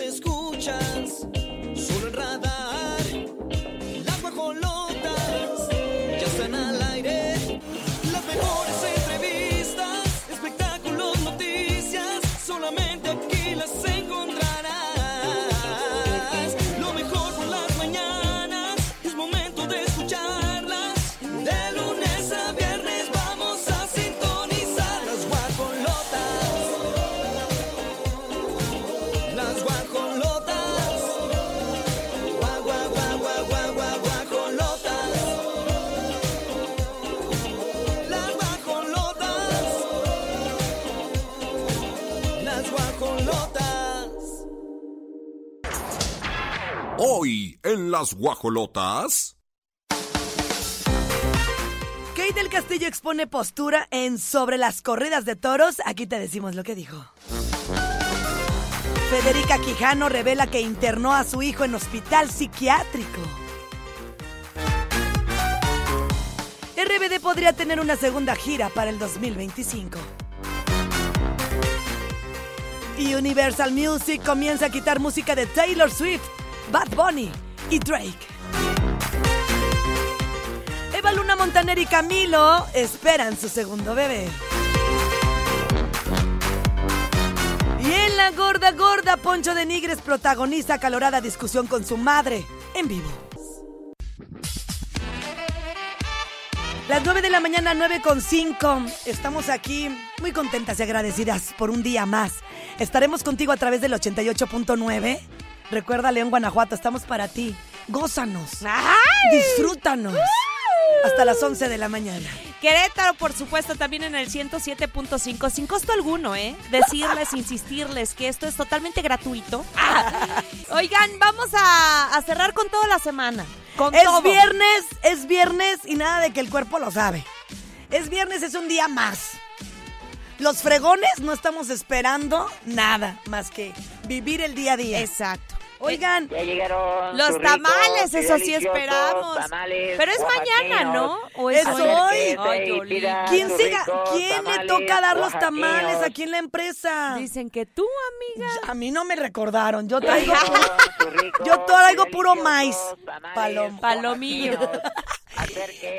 escuchas, las guajolotas. Kate del Castillo expone postura en sobre las corridas de toros. Aquí te decimos lo que dijo. Federica Quijano revela que internó a su hijo en hospital psiquiátrico. RBD podría tener una segunda gira para el 2025. Y Universal Music comienza a quitar música de Taylor Swift, Bad Bunny y Drake. Eva Luna Montaner y Camilo esperan su segundo bebé. Y en la gorda gorda, Poncho de Nigres protagoniza acalorada discusión con su madre en vivo. Las 9 de la mañana, 9 con 5. Estamos aquí muy contentas y agradecidas por un día más. Estaremos contigo a través del 88.9. Recuerda, León, Guanajuato, estamos para ti. Gózanos. Disfrútanos. Hasta las 11 de la mañana. Querétaro, por supuesto, también en el 107.5, sin costo alguno, ¿eh? Decirles, insistirles que esto es totalmente gratuito. Ah. Oigan, vamos a, a cerrar con toda la semana. Con Es todo. viernes, es viernes y nada de que el cuerpo lo sabe. Es viernes, es un día más. Los fregones no estamos esperando nada más que vivir el día a día. Exacto. Oigan, Ya llegaron Los ricos tamales, eso sí esperamos. tamales Pero es mañana, ¿no? ¿O Es hoy? hoy. Ay, ¿quién, se ¿quién le toca dar los tamales aquí en la empresa? Dicen que tú, amiga. A mí no me recordaron. Yo Ya traigo, ricos yo traigo puro maíz. tamales Palom- Palomillo.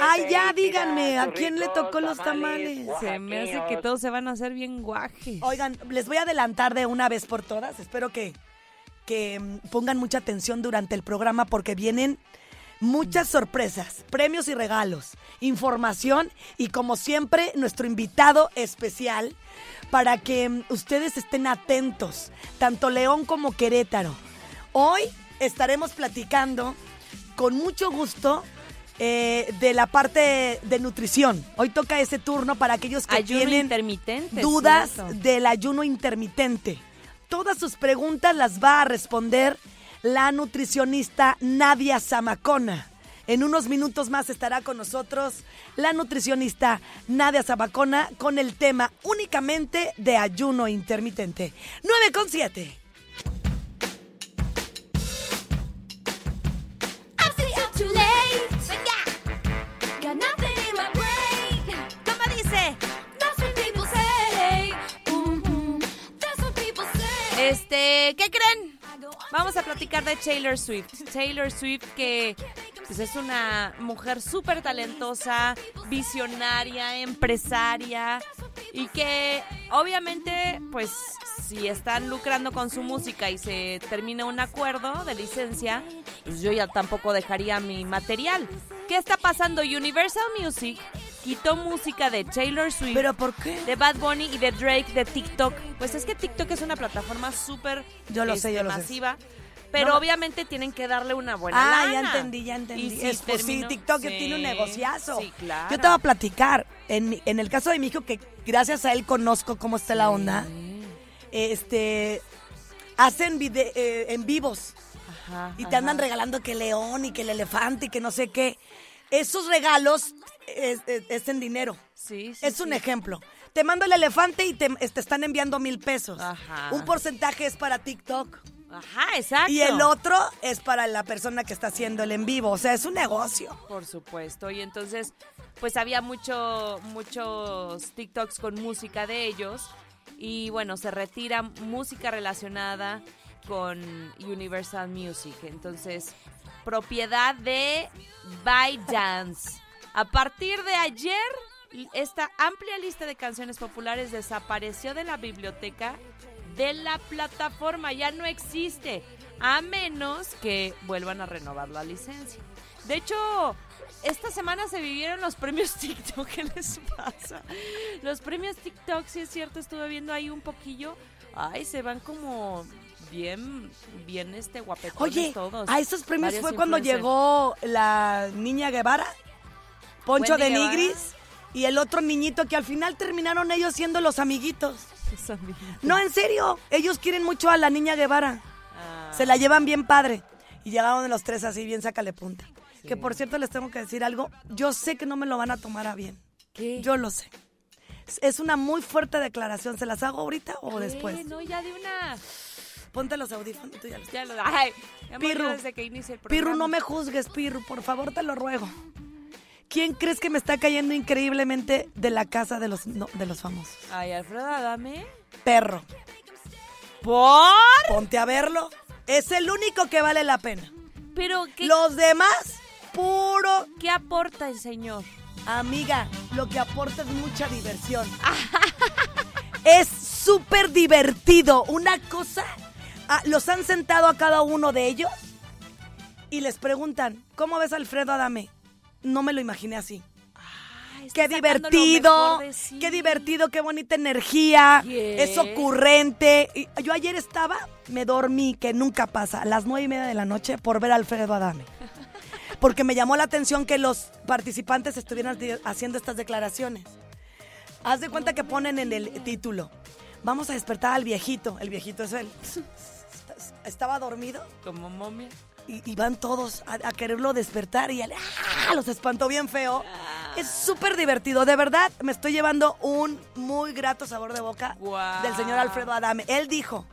Ay, ya díganme, ¿a quién le tocó los tamales? Se me hace que todos se van a hacer bien guajes. Oigan, les voy a adelantar de una vez por todas. Espero que, que mm, pongan mucha atención durante el programa porque vienen muchas sorpresas, premios y regalos, información y como siempre nuestro invitado especial para que mm, ustedes estén atentos, tanto León como Querétaro. Hoy estaremos platicando con mucho gusto eh, de la parte de nutrición. Hoy toca ese turno para aquellos que Ayuno tienen dudas cierto. del ayuno intermitente. Todas sus preguntas las va a responder la nutricionista Nadia Zamacona. En unos minutos más estará con nosotros la nutricionista Nadia Zamacona con el tema únicamente de ayuno intermitente. 9 con 7. Este, ¿qué creen? Vamos a platicar de Taylor Swift. Taylor Swift que pues, es una mujer súper talentosa, visionaria, empresaria y que obviamente pues si están lucrando con su música y se termina un acuerdo de licencia, pues yo ya tampoco dejaría mi material. ¿Qué está pasando? Universal Music quitó música de Taylor Swift ¿Pero por qué? de Bad Bunny y de Drake de TikTok. Pues es que TikTok es una plataforma súper Yo lo sé, este, yo lo sé. masiva. Pero No. obviamente tienen que darle una buena Ah, lana. ya entendí, ya entendí. Si es, pues sí, TikTok Sí, tiene un negociazo. Sí, claro. Yo te voy a platicar. En, en el caso de mi hijo, que gracias a él conozco cómo está la onda, este hacen vide- eh, en vivos Ajá, y te andan regalando que el león y que el elefante y que no sé qué. Esos regalos es, es- es en dinero. Sí, sí, es un sí. ejemplo. Te mando el elefante y te, te están enviando mil pesos. Ajá. Un porcentaje es para TikTok. Ajá, exacto. Y el otro es para la persona que está haciendo el en vivo. O sea, es un negocio. Por supuesto. Y entonces, pues había mucho, muchos TikToks con música de ellos. Y bueno, se retira música relacionada. con Universal Music. Entonces, propiedad de ByteDance. A partir de ayer, esta amplia lista de canciones populares desapareció de la biblioteca de la plataforma. Ya no existe, a menos que vuelvan a renovar la licencia. De hecho, esta semana se vivieron los premios TikTok. ¿Qué les pasa? Los premios TikTok, sí es cierto, estuve viendo ahí un poquillo. Ay, se van como bien, bien este guapetones Oye, todos. a esos premios Varios fue cuando influencers. llegó la niña Guevara, Poncho Wendy de Guevara. Nigris y el otro niñito que al final terminaron ellos siendo los amiguitos. Sus. No, en serio, ellos quieren mucho a la niña Guevara. Ah, Se la llevan bien padre. Y llegaron de los tres así, bien sácale punta. Que por cierto les tengo que decir algo. Yo sé que no me lo van a tomar a bien. ¿Qué? Yo lo sé. Es- Es una muy fuerte declaración. ¿Se las hago ahorita o ¿Qué? después? No, ya de una. Ponte los audífonos. tú ya los- Ya lo. Ay, Pirru, desde que inicia el Pirru, programa. no me juzgues, Pirru. Por favor, te lo ruego. ¿Quién crees que me está cayendo increíblemente de la casa de los, no, de los famosos? Ay, Alfredo, dame. Perro. ¿Por? Ponte a verlo. Es el único que vale la pena. Pero, ¿qué, Los demás, puro ¿qué aporta el señor? Amiga, lo que aporta es mucha diversión. es súper divertido. Una cosa, ah, los han sentado a cada uno de ellos y les preguntan, ¿cómo ves a Alfredo Adame? No me lo imaginé así. Ay, Qué divertido, sí. qué divertido, qué bonita energía, ¿Qué? es ocurrente. Y yo ayer estaba, me dormí, que nunca pasa, a las nueve y media de la noche por ver a Alfredo Adame. Porque me llamó la atención que los participantes estuvieran haciendo estas declaraciones. Haz de cuenta que ponen en el título, vamos a despertar al viejito, el viejito es él. Estaba dormido Como momia. y, y van todos a, a quererlo despertar y él ¡ah! los espantó bien feo. Es súper divertido, de verdad me estoy llevando un muy grato sabor de boca del señor Alfredo Adame. Él dijo,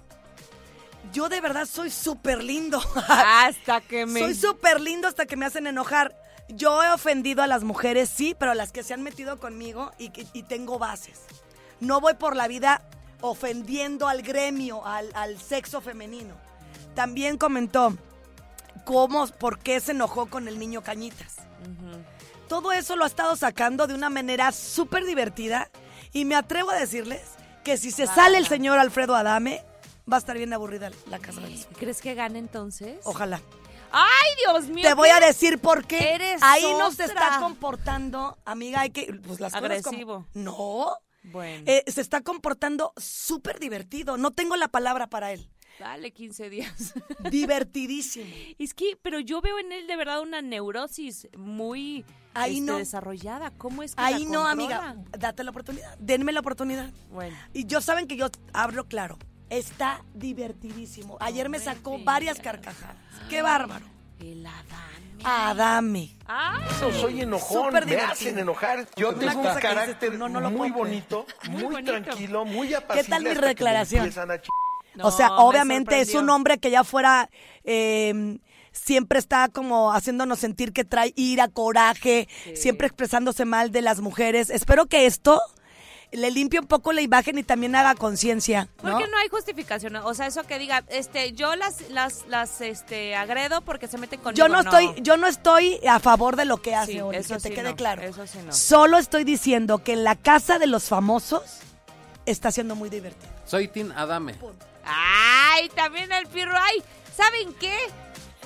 yo de verdad soy súper lindo. Hasta que me. soy súper lindo hasta que me hacen enojar. Yo he ofendido a las mujeres, sí, pero las que se han metido conmigo y, tengo bases. No voy por la vida ofendiendo al gremio, al, al sexo femenino. También comentó cómo, por qué se enojó con el niño Cañitas. Todo eso lo ha estado sacando de una manera súper divertida y me atrevo a decirles que si se sale el señor Alfredo Adame, va a estar bien aburrida la casa de los ¿Crees que gane entonces? Ojalá. ¡Ay, Dios mío! Te voy a decir por qué. Eres Ahí no se está comportando, amiga, hay que pues las cosas como- Agresivo. No. Bueno, Eh, se está comportando súper divertido. No tengo la palabra para él. Dale 15 días. Divertidísimo. es que, pero yo veo en él de verdad una neurosis muy Ahí este, no. desarrollada. ¿Cómo es que Ahí la no, amiga. Date la oportunidad. Denme la oportunidad. Bueno. Y yo saben que yo hablo claro. Está divertidísimo. Ayer me sacó varias carcajadas. Qué bárbaro. El Adán. Adame. ¡Ah! No soy enojón, Súper me divertido. hacen enojar. Yo Una tengo un carácter no, no lo muy bonito, Muy muy, bonito. tranquilo, muy apacible. tal mi declaración? Ch- o sea, No, me obviamente es un hombre que ya fuera, eh, siempre está como haciéndonos sentir que trae ira, coraje, siempre expresándose mal de las mujeres. Espero que esto le limpie un poco la imagen y también haga conciencia, ¿no? Porque no hay justificación, o sea, eso que diga, este, yo las, las, las, este, agredo porque se meten conmigo. Yo no estoy, yo no estoy a favor de lo que hace Sí, Oli, eso que te quede no, claro. eso sí no. Solo estoy diciendo que en la casa de los famosos está siendo muy divertido. Soy Tim Adame. Ay, también el pirro, ay, ¿saben qué?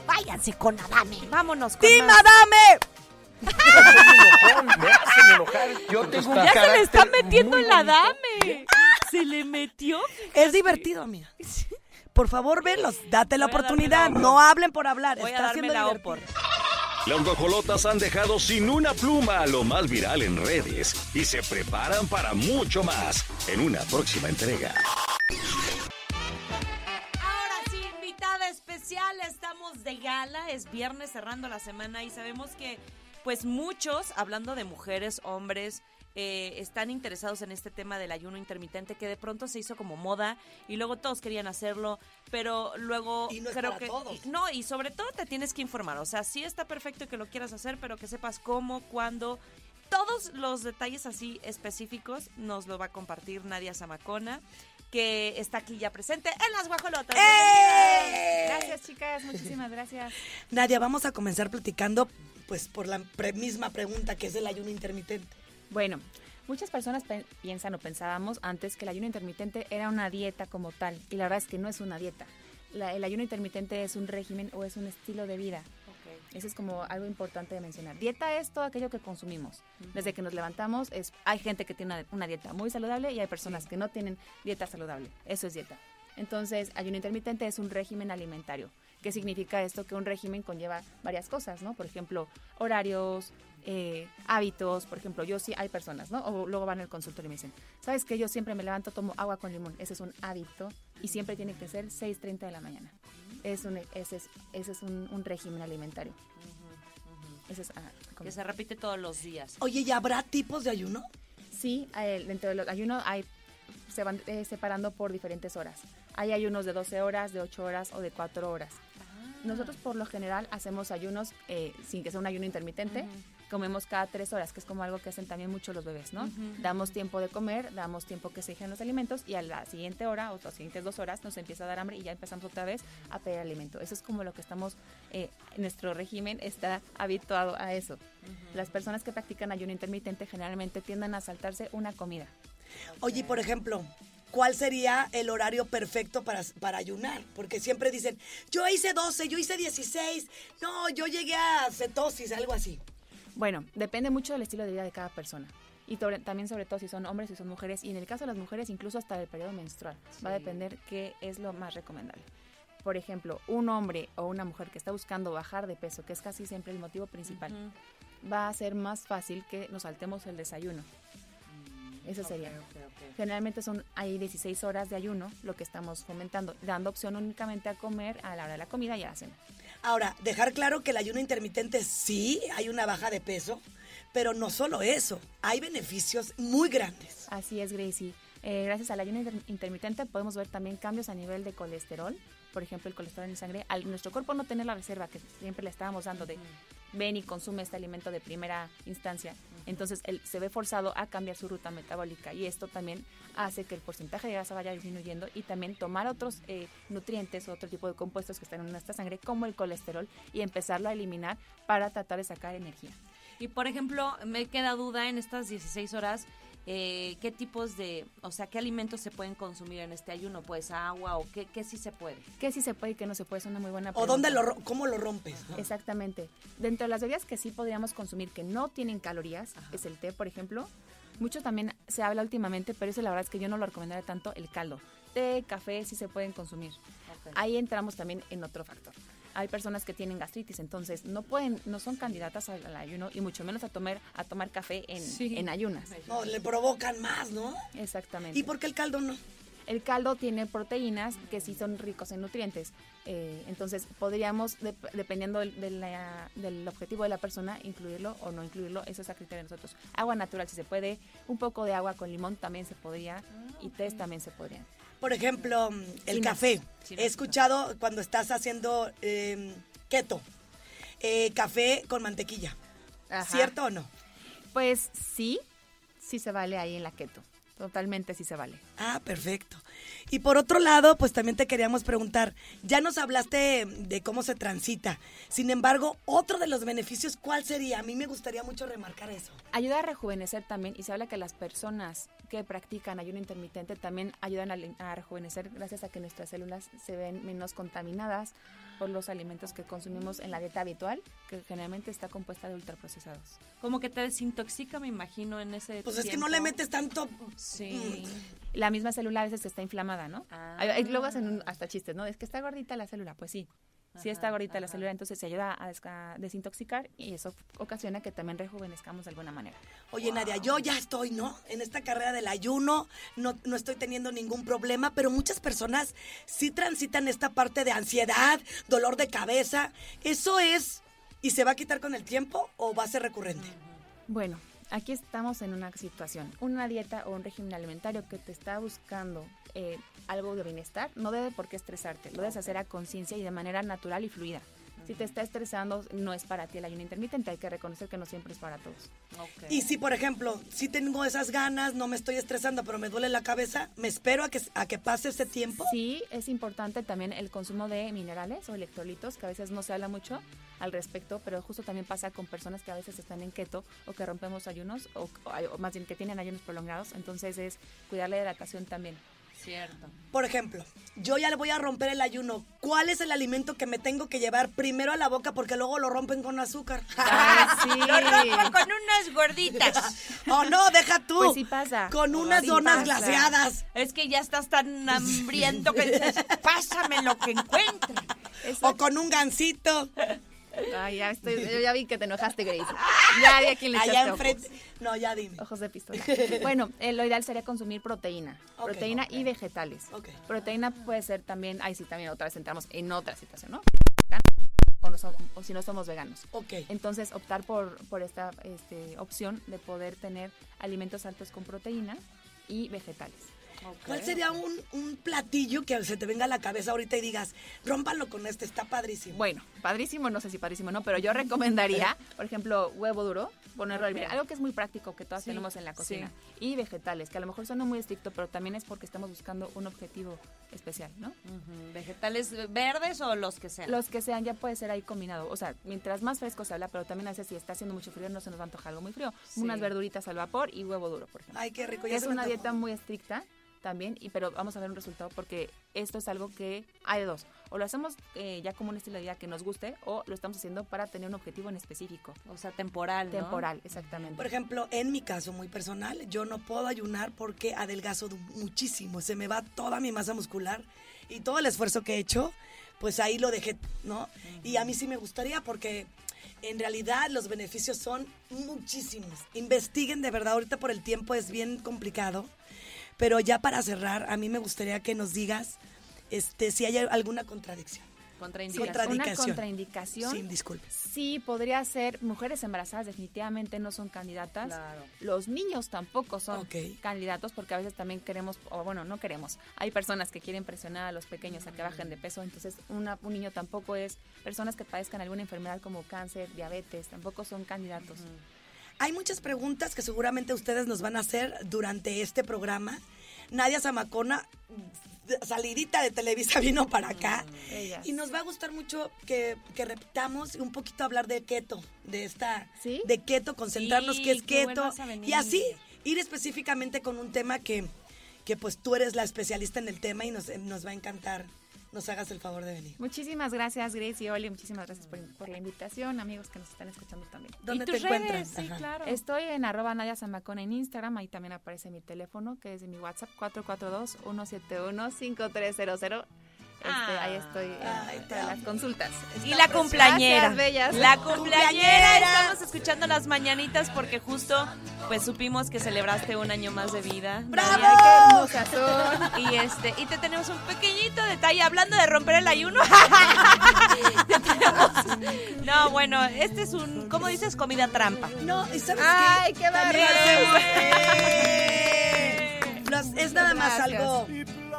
Váyanse con Adame, vámonos con ¡Tim más. Adame! Me hacen enojar. Yo tengo un Ya se le está metiendo el. Adame. Se le metió. Es divertido, amiga. Por favor, velos, date la Voy oportunidad. la No hablen por hablar. Voy a está darme siendo la divertido. opor. Las guajolotas han dejado sin una pluma a lo más viral en redes y se preparan para mucho más en una próxima entrega. Es viernes cerrando la semana y sabemos que pues muchos, hablando de mujeres, hombres, eh, están interesados en este tema del ayuno intermitente que de pronto se hizo como moda y luego todos querían hacerlo, pero luego Y no es creo para que todos. y- no y sobre todo te tienes que informar, o sea sí está perfecto que lo quieras hacer, pero que sepas cómo, cuándo. Todos los detalles así específicos nos lo va a compartir Nadia Zamacona, que está aquí ya presente en las guajolotas. ¡Eh! Gracias, chicas. Muchísimas gracias. Nadia, vamos a comenzar platicando, pues, por la pre- misma pregunta que es el ayuno intermitente. Bueno, muchas personas pe- piensan o pensábamos antes que el ayuno intermitente era una dieta como tal. Y la verdad es que no es una dieta. La- el ayuno intermitente es un régimen o es un estilo de vida. Eso es como algo importante de mencionar. Dieta es todo aquello que consumimos. Desde que nos levantamos, es, hay gente que tiene una, una dieta muy saludable y hay personas que no tienen dieta saludable. Eso es dieta. Entonces, ayuno intermitente es un régimen alimentario. ¿Qué significa esto? Que un régimen conlleva varias cosas, ¿no? Por ejemplo, horarios, eh, hábitos. Por ejemplo, yo sí, hay personas, ¿no? O luego van al consultorio y me dicen, ¿sabes qué? Yo siempre me levanto, tomo agua con limón. Ese es un hábito y siempre tiene que ser 6.30 de la mañana. Es un, ese es, ese es un, un régimen alimentario. Ese es, ah, como- Que se repite todos los días. Oye, ¿y habrá tipos de ayuno? Sí, eh, dentro de los ayunos hay, se van eh, separando por diferentes horas. Hay ayunos de 12 horas, de 8 horas o de 4 horas. Nosotros por lo general hacemos ayunos eh, sin que sea un ayuno intermitente. Comemos cada 3 horas, que es como algo que hacen también mucho los bebés, ¿no? Damos tiempo de comer, damos tiempo que se digeran los alimentos y a la siguiente hora o las siguientes 2 horas nos empieza a dar hambre y ya empezamos otra vez a pedir alimento. Eso es como lo que estamos, eh, nuestro régimen está habituado a eso. Las personas que practican ayuno intermitente generalmente tienden a saltarse una comida. Oye, por ejemplo, ¿cuál sería el horario perfecto para, para ayunar? Porque siempre dicen, yo hice 12, yo hice 16, no, yo llegué a cetosis, algo así. Bueno, depende mucho del estilo de vida de cada persona. Y sobre- también sobre todo si son hombres y son mujeres. Y en el caso de las mujeres, incluso hasta del periodo menstrual. Va a depender qué es lo más recomendable. Por ejemplo, un hombre o una mujer que está buscando bajar de peso, que es casi siempre el motivo principal, va a ser más fácil que nos saltemos el desayuno. Eso sería. Generalmente son hay 16 horas de ayuno, lo que estamos fomentando, dando opción únicamente a comer a la hora de la comida y a la cena. Ahora, dejar claro que el ayuno intermitente sí hay una baja de peso, pero no solo eso, hay beneficios muy grandes. Así es, Gracie. Eh, gracias al ayuno inter- intermitente podemos ver también cambios a nivel de colesterol. Por ejemplo, el colesterol en sangre. Al nuestro cuerpo no tener la reserva que siempre le estábamos dando de ven y consume este alimento de primera instancia, entonces él se ve forzado a cambiar su ruta metabólica y esto también hace que el porcentaje de grasa vaya disminuyendo y también tomar otros eh, nutrientes o otro tipo de compuestos que están en nuestra sangre como el colesterol y empezarlo a eliminar para tratar de sacar energía. Y por ejemplo, me queda duda en estas 16 horas, eh, ¿qué tipos de, o sea, qué alimentos se pueden consumir en este ayuno? Pues agua o qué, qué sí se puede. ¿Qué sí se puede y qué no se puede? Es una muy buena ¿O pregunta. dónde lo, cómo lo rompes? no? Exactamente. Dentro de las bebidas que sí podríamos consumir que no tienen calorías, es el té, por ejemplo. Mucho también se habla últimamente, pero eso la verdad es que yo no lo recomendaría tanto, el caldo. Té, café sí se pueden consumir. Ahí entramos también en otro factor. Hay personas que tienen gastritis, entonces no pueden, no son candidatas al, al ayuno y mucho menos a tomar, a tomar café en, en ayunas. No, le provocan más, ¿no? Exactamente. ¿Y por qué el caldo no? El caldo tiene proteínas que sí son ricos en nutrientes. Eh, entonces, podríamos, dep- dependiendo del, de la- del objetivo de la persona, incluirlo o no incluirlo. Eso es a criterio de nosotros. Agua natural si se puede. Un poco de agua con limón también se podría. Y té también se podrían. Por ejemplo, mm, el Sin café. He escuchado cuando estás haciendo eh, keto, eh, café con mantequilla. Ajá. ¿Cierto o no? Pues sí, sí se vale ahí en la keto. Totalmente sí se vale. Ah, perfecto. Y por otro lado, pues también te queríamos preguntar, ya nos hablaste de cómo se transita. Sin embargo, otro de los beneficios, ¿cuál sería? A mí me gustaría mucho remarcar eso. Ayuda a rejuvenecer también y se habla que las personas que practican ayuno intermitente también ayudan a, a rejuvenecer gracias a que nuestras células se ven menos contaminadas por los alimentos que consumimos en la dieta habitual, que generalmente está compuesta de ultraprocesados. Como que te desintoxica, me imagino, en ese Pues es que no le metes tanto... Sí. La misma célula a veces está inflamada, ¿no? Ah. Hay- hay- luego hacen un- hasta chistes, ¿no? Es que está gordita la célula, pues sí. Sí está gordita la célula, entonces se ayuda a desintoxicar y eso ocasiona que también rejuvenezcamos de alguna manera. Oye, Nadia, yo ya estoy, ¿no? En esta carrera del ayuno, no, no estoy teniendo ningún problema, pero muchas personas sí transitan esta parte de ansiedad, dolor de cabeza. ¿Eso es y se va a quitar con el tiempo o va a ser recurrente? Bueno, aquí estamos en una situación. Una dieta o un régimen alimentario que te está buscando eh, algo de bienestar no debe por qué estresarte. Lo debes hacer a conciencia y de manera natural y fluida. Si te está estresando, no es para ti el ayuno intermitente. Hay que reconocer que no siempre es para todos. Y si, por ejemplo, si tengo esas ganas, no me estoy estresando, pero me duele la cabeza, ¿me espero a que, a que pase ese tiempo? Sí, es importante también el consumo de minerales o electrolitos, que a veces no se habla mucho al respecto, pero justo también pasa con personas que a veces están en keto o que rompemos ayunos, o, o- o más bien que tienen ayunos prolongados. Entonces es cuidar la hidratación también. Cierto. Por ejemplo, yo ya le voy a romper el ayuno. ¿Cuál es el alimento que me tengo que llevar primero a la boca porque luego lo rompen con azúcar? Ah, sí. Lo rompo con unas gorditas. oh, no, deja tú. Pues sí pasa. Con unas Sí donas pasa. glaseadas. Es que ya estás tan hambriento que dices, pásame lo que encuentre. O con un gansito. Ay, ya estoy, yo ya vi que te enojaste, Grace. Ya le Allá enfrente. No, ya dime. ojos. De pistola. Bueno, eh, lo ideal sería consumir proteína. Proteína y vegetales. Ok. Proteína puede ser también, ahí sí también otra vez entramos en otra situación, ¿no? O, no o si no somos veganos. Entonces, optar por, por esta este, opción de poder tener alimentos altos con proteína y vegetales. ¿Cuál sería un, un platillo que se te venga a la cabeza ahorita y digas, rómpalo con este, está padrísimo? Bueno, padrísimo, no sé si padrísimo no, pero yo recomendaría, por ejemplo, huevo duro, ponerlo a hervir, algo que es muy práctico que todas Sí, tenemos en la cocina. Y vegetales, que a lo mejor suena muy estricto, pero también es porque estamos buscando un objetivo especial, ¿no? ¿Vegetales verdes o los que sean? Los que sean ya puede ser ahí combinado. O sea, mientras más fresco se habla, pero también a veces si está haciendo mucho frío no se nos va a antojar algo muy frío. Sí. Unas verduritas al vapor y huevo duro, por ejemplo. Ay, qué rico. Ya es una dieta muy estricta también, y pero vamos a ver un resultado porque esto es algo que hay de dos. O lo hacemos eh, ya como un estilo de vida que nos guste o lo estamos haciendo para tener un objetivo en específico. O sea, temporal, ¿no? Temporal, exactamente. Por ejemplo, en mi caso muy personal, yo no puedo ayunar porque adelgazo muchísimo. Se me va toda mi masa muscular y todo el esfuerzo que he hecho, pues ahí lo dejé, ¿no? Y a mí sí me gustaría porque en realidad los beneficios son muchísimos. Investiguen de verdad, ahorita por el tiempo es bien complicado. Pero ya para cerrar, a mí me gustaría que nos digas este, si hay alguna contradicción. Contraindicación. Una contraindicación. Sí, disculpe. Sí, podría ser. Mujeres embarazadas definitivamente no son candidatas. Claro. Los niños tampoco son candidatos porque a veces también queremos, o bueno, no queremos. Hay personas que quieren presionar a los pequeños a que bajen de peso, entonces una- un niño tampoco es. Personas que padezcan alguna enfermedad como cáncer, diabetes, tampoco son candidatos. Hay muchas preguntas que seguramente ustedes nos van a hacer durante este programa. Nadia Zamacona, salidita de Televisa, vino para acá. Ellas. Y nos va a gustar mucho que, que repitamos y un poquito hablar de keto, de esta, ¿Sí? de keto, concentrarnos Sí, qué es keto. Y así ir específicamente con un tema que, que pues tú eres la especialista en el tema y nos, nos va a encantar. Nos hagas el favor de venir. Muchísimas gracias, Grace y Oli. Muchísimas gracias por, por la invitación, amigos que nos están escuchando también. ¿Dónde ¿Y te tus redes? Sí, Ajá. claro. Estoy en arroba Nadia Zamacona en Instagram, ahí también aparece mi teléfono, que es de mi WhatsApp, 442-171-5300. Este, Ah. ahí estoy eh, Ay, para las consultas. Y la cumpleañera. Bellas. La cumpleañera. Estamos escuchando las mañanitas porque justo pues supimos que celebraste un año más de vida. ¡Bravo! Qué. Y este, y te tenemos un pequeñito detalle hablando de romper el ayuno. Te tenemos- No, bueno, este es un, ¿cómo dices? Comida trampa. No, ¿y sabes Ay, qué? qué bárbaro. es nada más Gracias. algo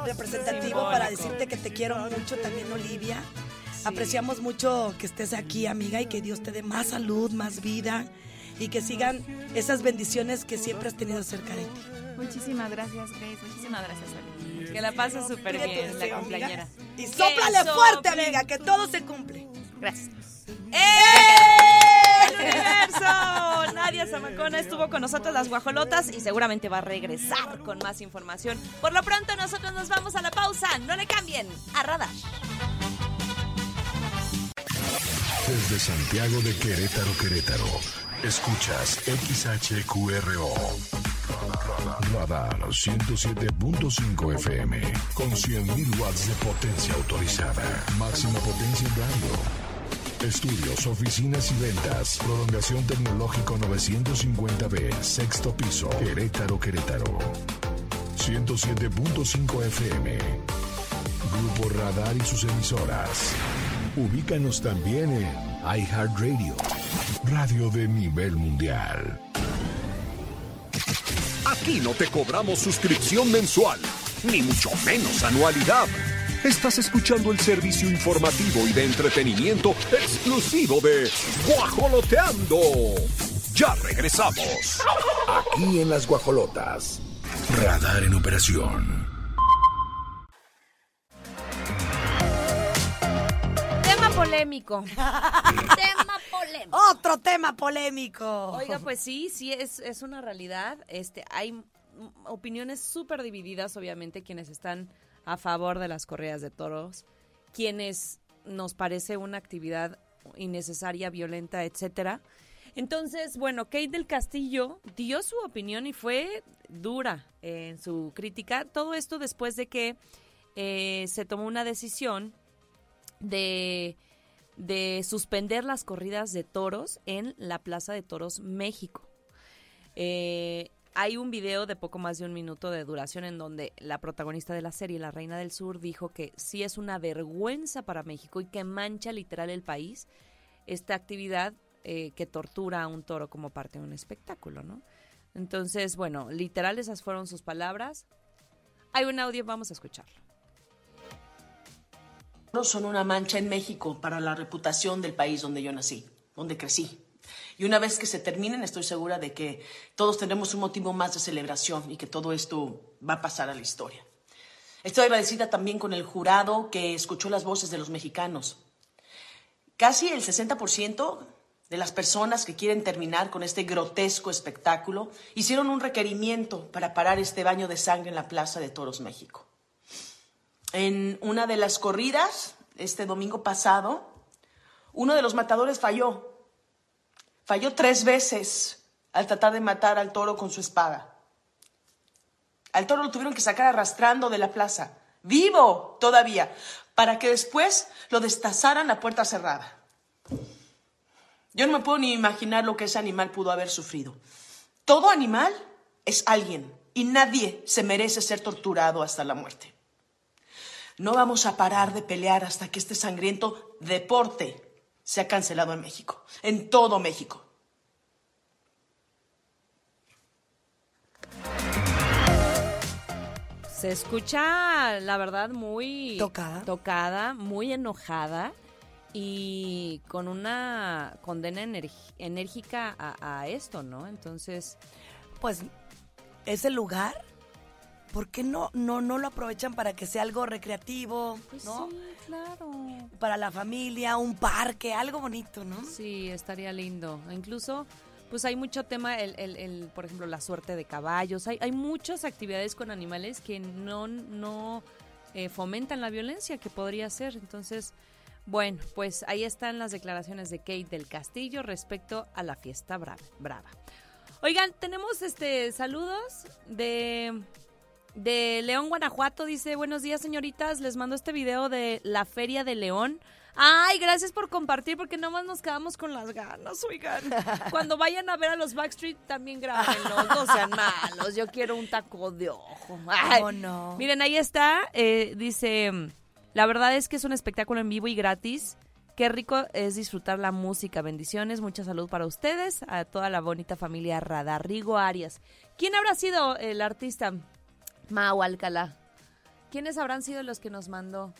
representativo para decirte que te quiero mucho también, Olivia. Apreciamos mucho que estés aquí, amiga, y que Dios te dé más salud, más vida y que sigan esas bendiciones que siempre has tenido cerca de ti. Muchísimas gracias, Grace. Muchísimas gracias, Oli. Que la pases súper bien, deseo, la cumpleañera. amiga. Y sóplale fuerte, amiga, que todo se cumple. Gracias. ¡El universo! Nadia Zamacona estuvo con nosotros las guajolotas y seguramente va a regresar con más información. Por lo pronto nosotros nos vamos a la pausa. No le cambien. A radar. Desde Santiago de Querétaro, Querétaro. Escuchas XHQRO. Radar 107.5 FM. Con 100.000 watts de potencia autorizada. Máxima potencia en radio. Estudios, oficinas y ventas. Prolongación tecnológico 950B. Sexto piso. Querétaro, Querétaro. 107.5 FM. Grupo Radar y sus emisoras. Ubícanos también en iHeartRadio, radio de nivel mundial. Aquí no te cobramos suscripción mensual, ni mucho menos anualidad. Estás escuchando el servicio informativo y de entretenimiento exclusivo de Guajoloteando. Ya regresamos. Aquí en las guajolotas. Radar en operación. Tema polémico. tema polémico. Otro tema polémico. Oiga, pues sí, sí, es, es una realidad. Este, hay opiniones súper divididas, obviamente, quienes están a favor de las corridas de toros, quienes nos parece una actividad innecesaria, violenta, etcétera. Entonces, bueno, Kate del Castillo dio su opinión y fue dura en su crítica. Todo esto después de que eh, se tomó una decisión de, de suspender las corridas de toros en la Plaza de Toros México. Eh, hay un video de poco más de un minuto de duración en donde la protagonista de la serie, la Reina del Sur, dijo que sí es una vergüenza para México y que mancha literal el país esta actividad eh, que tortura a un toro como parte de un espectáculo, ¿no? Entonces, bueno, literal esas fueron sus palabras. Hay un audio, vamos a escucharlo. son una mancha en México para la reputación del país donde yo nací, donde crecí. Y una vez que se terminen, estoy segura de que todos tendremos un motivo más de celebración y que todo esto va a pasar a la historia. Estoy agradecida también con el jurado que escuchó las voces de los mexicanos. Casi el 60% de las personas que quieren terminar con este grotesco espectáculo hicieron un requerimiento para parar este baño de sangre en la Plaza de Toros México. En una de las corridas, este domingo pasado, uno de los matadores falló. Falló tres veces al tratar de matar al toro con su espada. Al toro lo tuvieron que sacar arrastrando de la plaza, vivo todavía, para que después lo destazaran a puerta cerrada. Yo no me puedo ni imaginar lo que ese animal pudo haber sufrido. Todo animal es alguien y nadie se merece ser torturado hasta la muerte. No vamos a parar de pelear hasta que este sangriento deporte sea cancelado en México, en todo México. Se escucha, la verdad, muy Tocada. tocada, muy enojada y con una condena enérgica a, a esto, ¿no? Entonces, Pues ese lugar, ¿por qué no, no, no lo aprovechan para que sea algo recreativo? ¿no? sí, claro. Para la familia, un parque, algo bonito, ¿no? Sí, estaría lindo. Incluso, pues hay mucho tema, el, el, el, por ejemplo, la suerte de caballos. Hay, hay muchas actividades con animales que no, no eh, fomentan la violencia que podría ser. Entonces, bueno, pues ahí están las declaraciones de Kate del Castillo respecto a la fiesta bra- brava. Oigan, tenemos este saludos de de León, Guanajuato. Dice, buenos días, señoritas. Les mando este video de la Feria de León. Ay, gracias por compartir, porque nomás nos quedamos con las ganas, oigan. Cuando vayan a ver a los Backstreet, también grábenlos, no sean malos. Yo quiero un taco de ojo. Ay, ¿Cómo no? Miren, ahí está. eh, dice, la verdad es que es un espectáculo en vivo y gratis. Qué rico es disfrutar la música. Bendiciones, mucha salud para ustedes, a toda la bonita familia Radarrigo Arias. ¿Quién habrá sido el artista? Mau Alcalá. ¿Quiénes habrán sido los que nos mandó?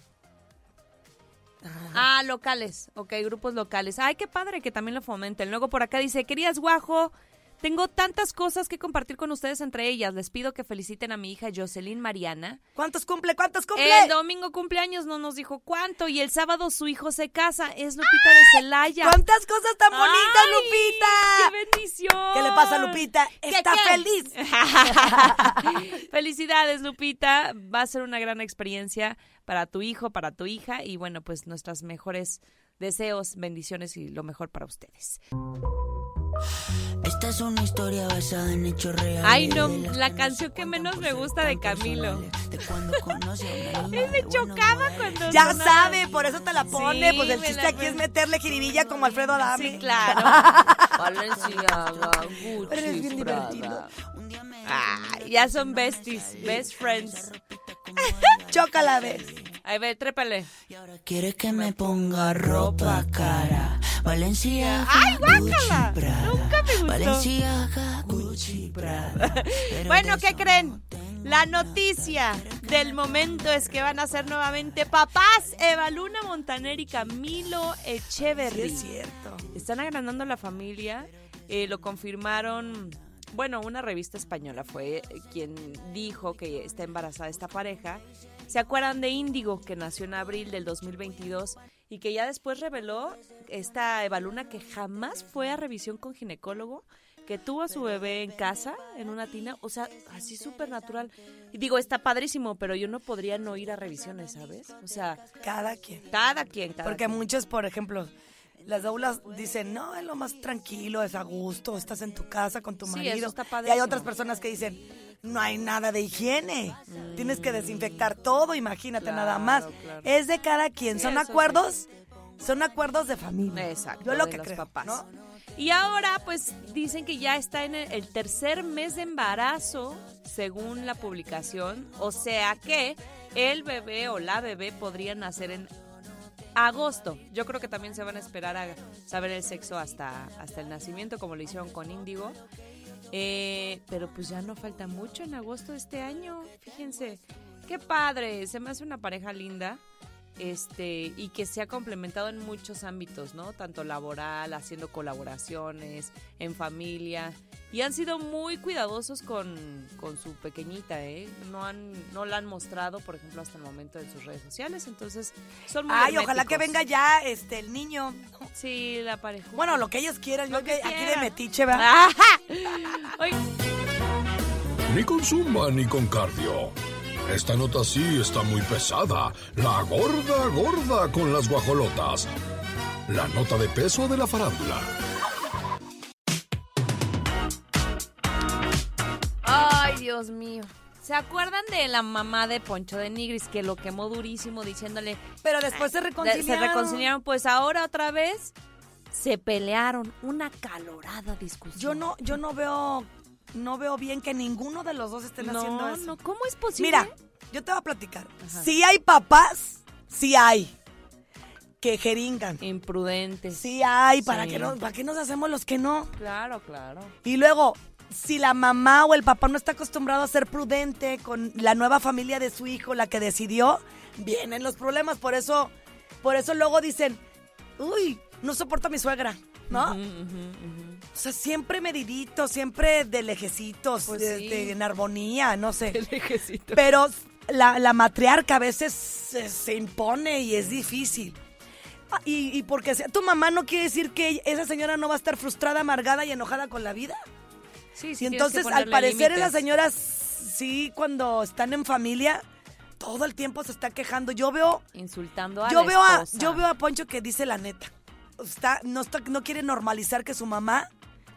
Ah, locales. Ok, grupos locales. Ay, qué padre que también lo fomenten. Luego por acá dice, queridas Guajo, tengo tantas cosas que compartir con ustedes entre ellas. Les pido que feliciten a mi hija Jocelyn Mariana. ¿Cuántos cumple? ¿Cuántos cumple? El domingo cumpleaños no nos dijo cuánto y el sábado su hijo se casa. Es Lupita de Celaya. ¿Cuántas cosas tan bonitas, ¡Ay, Lupita? ¡Qué bendición! ¿Qué le pasa a Lupita? ¿Qué, Está qué? feliz. Felicidades, Lupita. Va a ser una gran experiencia para tu hijo, para tu hija y bueno, pues nuestras mejores deseos, bendiciones y lo mejor para ustedes. Esta es una historia basada en hechos reales. Ay, no, la canción que menos me gusta de Camilo. Me chocaba cuando Ya sonaba. sabe, por eso te la pone. Sí, pues el chiste la aquí es meterle jiribilla como Alfredo Adame. Sí, claro. Valenciaga, Pero eres bien Gucci, divertido. Ay, ya son besties, best friends. Chócala, ves. Ahí ve, trépale. Quieres que me ponga ropa cara. Valenciaga, ¡Ay, guácala! Prada. Nunca me gustó. Valenciaga, Gucci, Prada. Bueno, ¿qué creen? La noticia del momento es que van a ser nuevamente papás Eva Luna Montaner y Camilo Echeverry. Sí, es cierto. Están agrandando la familia, eh, lo confirmaron, bueno, una revista española fue eh, quien dijo que está embarazada esta pareja. ¿Se acuerdan de Índigo, que nació en abril del 2022 y que ya después reveló esta Eva Luna que jamás fue a revisión con ginecólogo? que tuvo a su bebé en casa, en una tina, o sea, así súper natural. Y digo, está padrísimo, pero yo no podría no ir a revisiones, ¿sabes? O sea, Cada quien. cada quien, cada Porque quien. muchos, por ejemplo, las doulas dicen, no, es lo más tranquilo, es a gusto, estás en tu casa con tu Sí, marido. eso está y hay otras personas que dicen, no hay nada de higiene, tienes que desinfectar todo, imagínate nada más. claro. Es de cada quien, Sí, son sí. acuerdos, son acuerdos de familia. Exacto, Yo lo de que los creo, papás. ¿no? Y ahora, pues dicen que ya está en el, el tercer mes de embarazo, según la publicación. O sea que el bebé o la bebé podría nacer en agosto. Yo creo que también se van a esperar a saber el sexo hasta, hasta el nacimiento, como lo hicieron con Índigo. Eh, pero pues ya no falta mucho en agosto de este año. Fíjense, qué padre. Se me hace una pareja linda. Este, y que se ha complementado en muchos ámbitos, ¿no? Tanto laboral, haciendo colaboraciones, en familia. Y han sido muy cuidadosos con, con su pequeñita, ¿eh? No, han, no la han mostrado, por ejemplo, hasta el momento en sus redes sociales. Entonces, son muy Ay, ojalá que venga ya este el niño. Sí, la pareja. Bueno, lo que ellos quieran, yo Lo que que aquí de metiche, va. Ni con zumba ni con cardio. Esta nota sí está muy pesada. La gorda gorda con las guajolotas. La nota de peso de la farándula. Ay, Dios mío. ¿Se acuerdan de la mamá de Poncho de Nigris que lo quemó durísimo diciéndole... Pero después se reconciliaron. Se reconciliaron, pues ahora otra vez se pelearon. Una calorada discusión. Yo no, yo no veo, no veo bien que ninguno de los dos estén No, haciendo eso. no, ¿cómo es posible? Mira, yo te voy a platicar. Ajá. Sí hay papás, sí hay. Que jeringan. Imprudentes. Sí hay, ¿para, Sí. qué nos, ¿para qué nos hacemos los que no? Claro, claro. Y luego, si la mamá o el papá no está acostumbrado a ser prudente con la nueva familia de su hijo, la que decidió, vienen los problemas. Por eso, por eso luego dicen, uy, no soporto a mi suegra, ¿no? O sea, siempre medidito, siempre de lejecitos, Pues de- sí. de- en armonía, no sé. El ejército. Pero la, la matriarca a veces se, se impone y es difícil. Ah, Y, y porque sea tu mamá no quiere decir que esa señora no va a estar frustrada, amargada y enojada con la vida. Sí, Y sí, que entonces, al parecer, las señoras, sí, cuando están en familia, todo el tiempo se está quejando. Yo veo, Insultando a yo la veo a, yo veo a Poncho que dice la neta. Está, no, está, no quiere normalizar que su mamá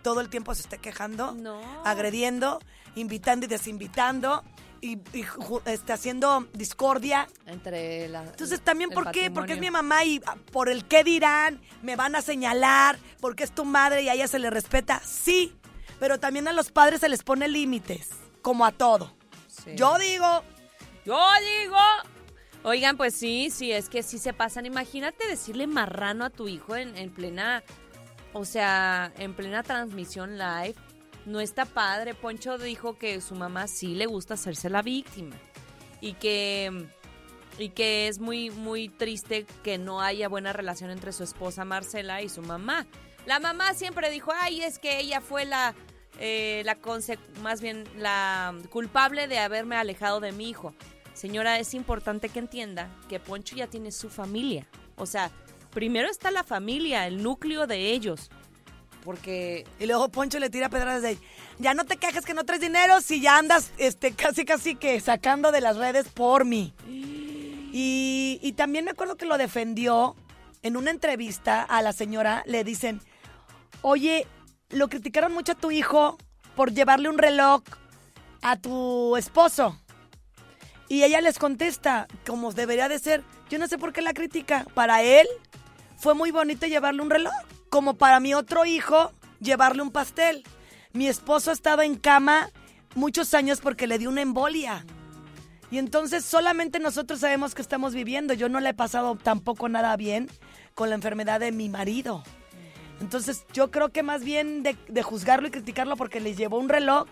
todo el tiempo se esté quejando, No. agrediendo, invitando y desinvitando, y, y este, haciendo discordia. Entre la... Entonces también, ¿por qué? Porque es mi mamá y ah, por el qué dirán, me van a señalar, porque es tu madre y a ella se le respeta. Sí, pero también a los padres se les pone límites, como a todo. Sí. Yo digo, Yo digo. Oigan, pues sí, sí, es que sí se pasan. Imagínate decirle marrano a tu hijo en, en plena, o sea, en plena transmisión live. No está padre. Poncho dijo que su mamá sí le gusta hacerse la víctima. Y que, y que es muy, muy triste que no haya buena relación entre su esposa Marcela y su mamá. La mamá siempre dijo, ay, es que ella fue la, eh, la más bien la culpable de haberme alejado de mi hijo. Señora, es importante que entienda que Poncho ya tiene su familia. O sea, primero está la familia, el núcleo de ellos. Porque y luego Poncho le tira pedradas de, ya no te quejes que no traes dinero si ya andas este, casi casi que sacando de las redes por mí. Y, y también me acuerdo que lo defendió en una entrevista a la señora, le dicen, oye, lo criticaron mucho a tu hijo por llevarle un reloj a tu esposo. Y ella les contesta, como debería de ser, yo no sé por qué la critica. Para él fue muy bonito llevarle un reloj, como para mi otro hijo llevarle un pastel. Mi esposo ha estado en cama muchos años porque le dio una embolia. Y entonces solamente nosotros sabemos que estamos viviendo. Yo no le he pasado tampoco nada bien con la enfermedad de mi marido. Entonces yo creo que más bien de, de juzgarlo y criticarlo porque le llevó un reloj,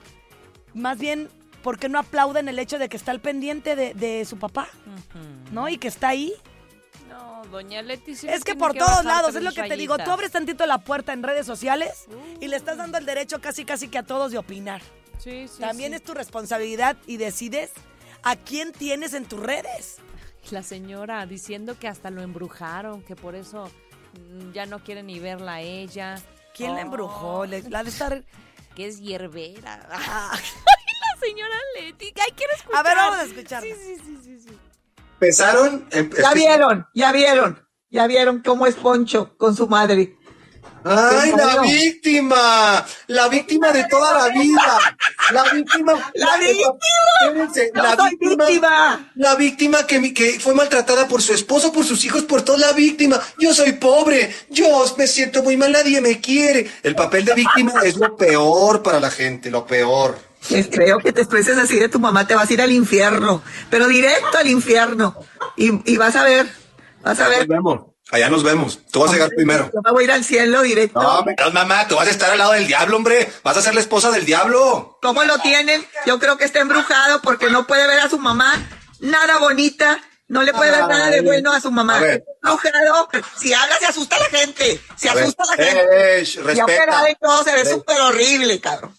más bien ¿por qué no aplauden el hecho de que está al pendiente de, de su papá? ¿No? Y que está ahí. No, doña Leti sí Es que por que todos lados, es lo que te digo. Tú abres tantito la puerta en redes sociales y le estás dando el derecho casi casi que a todos de opinar. Sí, sí, También sí. es tu responsabilidad y decides a quién tienes en tus redes. La señora diciendo que hasta lo embrujaron, que por eso mm, ya no quiere ni verla a ella. ¿Quién la embrujó? La de estar... Que es hierbera. Señora Leti. Ay, quiero escuchar. A ver, vamos a escucharla. Sí, sí, sí, sí, sí. Empezaron. em- Ya vieron, ya vieron, ya vieron cómo es Poncho con su madre. ¡Ay, la víctima! La víctima de toda la vida. La víctima. ¡La víctima! Espérense, ¡No la soy víctima! La víctima que, mi- que fue maltratada por su esposo, por sus hijos, por toda la víctima. Yo soy pobre. Yo me siento muy mal. Nadie me quiere. El papel de víctima es lo peor para la gente, lo peor. Pues creo que te expreses así de tu mamá, te vas a ir al infierno, pero directo al infierno. Y, y vas a ver, vas a ver. nos vemos. Allá nos vemos. Tú vas a llegar primero. Yo me voy a ir al cielo directo. No, me- no, mamá, tú vas a estar al lado del diablo, hombre. Vas a ser la esposa del diablo. ¿Cómo lo tienen? Yo creo que está embrujado porque no puede ver a su mamá nada bonita, no le puede ver nada de bueno a su mamá. A ver. Embrujado. Si habla se asusta la gente, se A ver, asusta la eh, gente. eh, Ya respeta. y todo se ve Ve. súper horrible, cabrón.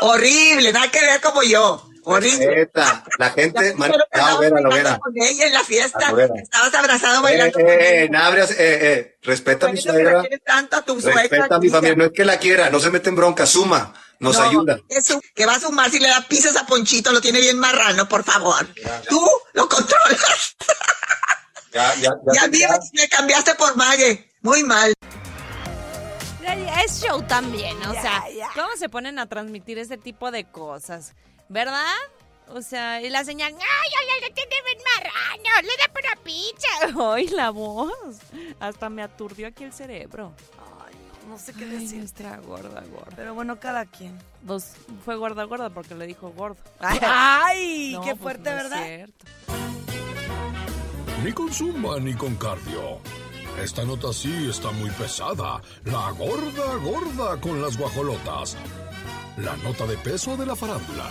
Horrible, nada que ver como yo. Horrible. Respeta. La gente. man- que No, vera, vera. con ella en la fiesta. Ah. Estabas abrazado bailando eh, eh, eh, eh, respeta a mi la suegra. tanto a tu suegra. Respeta a mi familia. No es que la quiera, no se mete en bronca, suma, nos No, ayuda. que va a sumar si le da pizzas a Ponchito, lo tiene bien marrano, por favor. Tú lo controlas. Ya, ya, Y a mí ya. me cambiaste por Mague. Muy mal. Es show también, o sea. ¿cómo se ponen a transmitir este tipo de cosas? ¿Verdad? O sea, y la señal, ¡ay, ay, le tiene bien marrano! ¡Le da pura pizza! ¡Ay, la voz! Hasta me aturdió aquí el cerebro. Ay, no, no sé qué Ay, decir. nuestra gorda, gorda. Pero bueno, cada quien. Pues fue gorda, gorda porque le dijo gordo. Ay, No, qué pues, fuerte, no es ¿verdad? cierto. Ni con zumba ni con cardio. Esta nota sí está muy pesada. La gorda gorda con las guajolotas. La nota de peso de la farándula.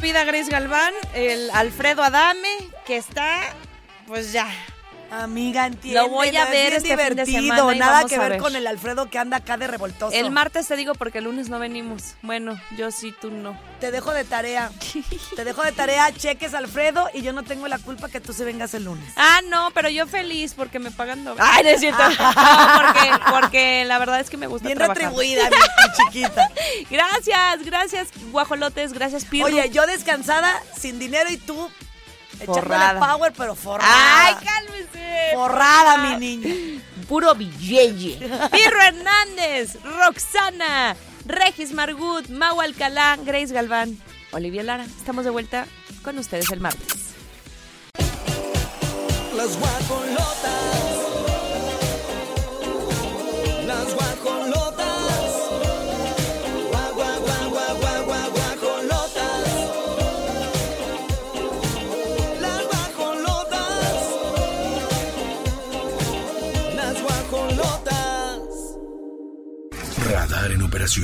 Pida Grace Galván, el Alfredo Adame, que está, pues ya. Amiga, entiende. Lo voy a es ver bien este fin de divertido, semana y Nada que ver, ver. con el Alfredo que anda acá de revoltoso. El martes te digo porque el lunes no venimos. Bueno, yo sí, tú no. Te dejo de tarea. Te dejo de tarea, cheques Alfredo y yo no tengo la culpa que tú se vengas el lunes. Ah, no, pero yo feliz porque me pagan doble. Ay, no es cierto. No, porque, porque la verdad es que me gusta Bien trabajar. retribuida, mi, chiquita. Gracias, gracias, guajolotes, gracias, Pirru. Oye, yo descansada, sin dinero y tú echándole Forrada. power, pero forrada. Ay, cálmese. Forrada, mi niña. Puro billete. Pirro Hernández, Roxana, Regis Margut, Mau Alcalá, Grace Galván, Olivia Lara. Estamos de vuelta con ustedes el martes. Las guajolotas. Las guajolotas. Las